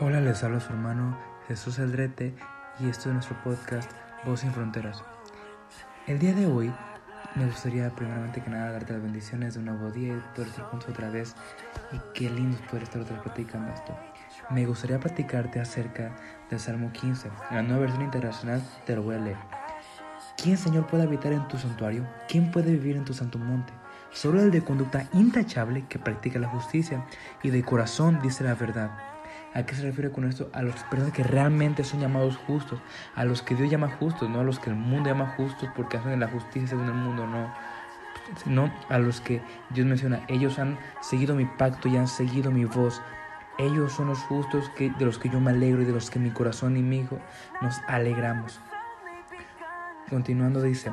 Hola, les habla su hermano Jesús Aldrete y esto es nuestro podcast Voz sin Fronteras. El día de hoy me gustaría primeramente que nada darte las bendiciones de un nuevo día y poder estar juntos otra vez y qué lindo poder estar otra vez platicando esto. Me gustaría platicarte acerca del Salmo 15, en la nueva versión internacional te lo voy a leer. ¿Quién Señor puede habitar en tu santuario? ¿Quién puede vivir en tu santo monte? Solo el de conducta intachable que practica la justicia y de corazón dice la verdad ¿A qué se refiere con esto? A las personas que realmente son llamados justos, a los que Dios llama justos, no a los que el mundo llama justos porque hacen la justicia según el mundo, no. Sino a los que Dios menciona, ellos han seguido mi pacto y han seguido mi voz. Ellos son los justos que, de los que yo me alegro y de los que mi corazón y mi hijo nos alegramos. Continuando dice,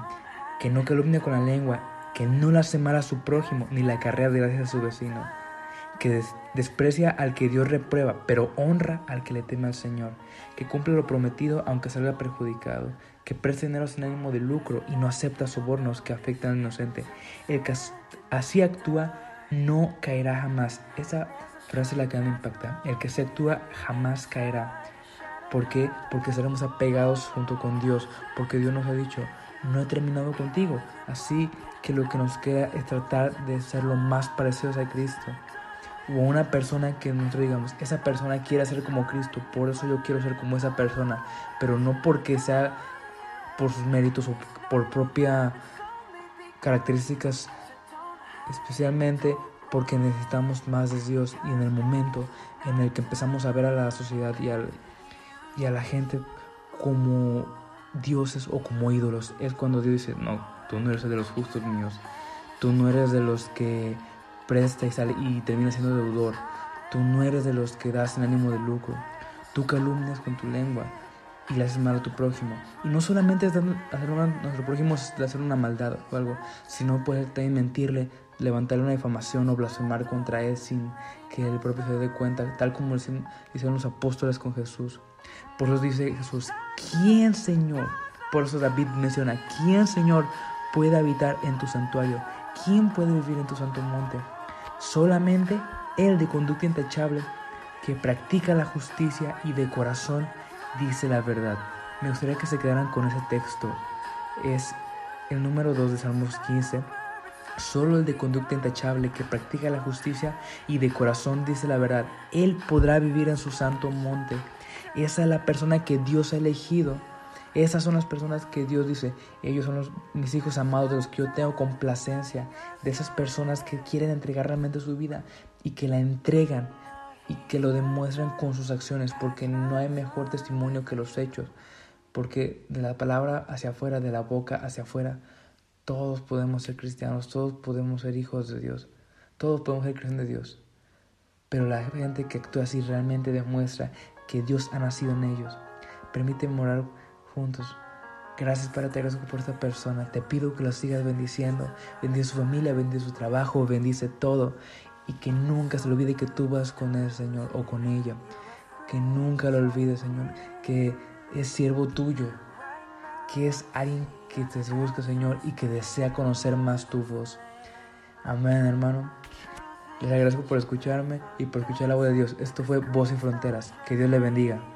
que no calumnia con la lengua, que no la semara a su prójimo, ni la carrera de gracias a su vecino que desprecia al que Dios reprueba, pero honra al que le teme al Señor, que cumple lo prometido aunque salga perjudicado, que presta dinero sin ánimo de lucro y no acepta sobornos que afectan al inocente. El que así actúa no caerá jamás. Esa frase la que me impacta. El que se actúa jamás caerá. ¿Por qué? Porque seremos apegados junto con Dios, porque Dios nos ha dicho, no he terminado contigo. Así que lo que nos queda es tratar de ser lo más parecidos a Cristo o una persona que nosotros digamos, esa persona quiere ser como Cristo, por eso yo quiero ser como esa persona, pero no porque sea por sus méritos o por propia características, especialmente porque necesitamos más de Dios y en el momento en el que empezamos a ver a la sociedad y, y a la gente como dioses o como ídolos, es cuando Dios dice, no, tú no eres de los justos míos, tú no eres de los que presta y, sale, y termina siendo deudor. Tú no eres de los que das en ánimo de lucro. Tú calumnias con tu lengua y le haces mal a tu prójimo. Y no solamente es hacer a nuestro prójimo es hacer una maldad o algo, sino puede también mentirle, levantarle una difamación o blasfemar contra él sin que el propio se dé cuenta, tal como hicieron los apóstoles con Jesús. Por eso dice Jesús, ¿quién Señor? Por eso David menciona, ¿quién Señor puede habitar en tu santuario? ¿Quién puede vivir en tu santo monte? Solamente el de conducta intachable, que practica la justicia y de corazón dice la verdad. Me gustaría que se quedaran con ese texto. Es el número 2 de Salmos 15. Solo el de conducta intachable que practica la justicia y de corazón dice la verdad. Él podrá vivir en su santo monte. Esa es la persona que Dios ha elegido esas son las personas que Dios dice, ellos son mis hijos amados de los que yo tengo complacencia, de esas personas que quieren entregar realmente su vida y que la entregan y que lo demuestran con sus acciones, porque no hay mejor testimonio que los hechos, porque de la palabra hacia afuera, de la boca hacia afuera, todos podemos ser cristianos, todos podemos ser hijos de Dios, todos podemos ser cristianos de Dios. Pero la gente que actúa así realmente demuestra que Dios ha nacido en ellos. Permite morar juntos. Gracias para te agradezco por esta persona. Te pido que lo sigas bendiciendo. Bendice su familia, bendice su trabajo, bendice todo. Y que nunca se le olvide que tú vas con él, Señor, o con ella. Que nunca lo olvides, Señor, que es siervo tuyo. Que es alguien que te busca, Señor, y que desea conocer más tu voz. Amén, hermano. Les agradezco por escucharme y por escuchar la voz de Dios. Esto fue Voz y Fronteras. Que Dios le bendiga.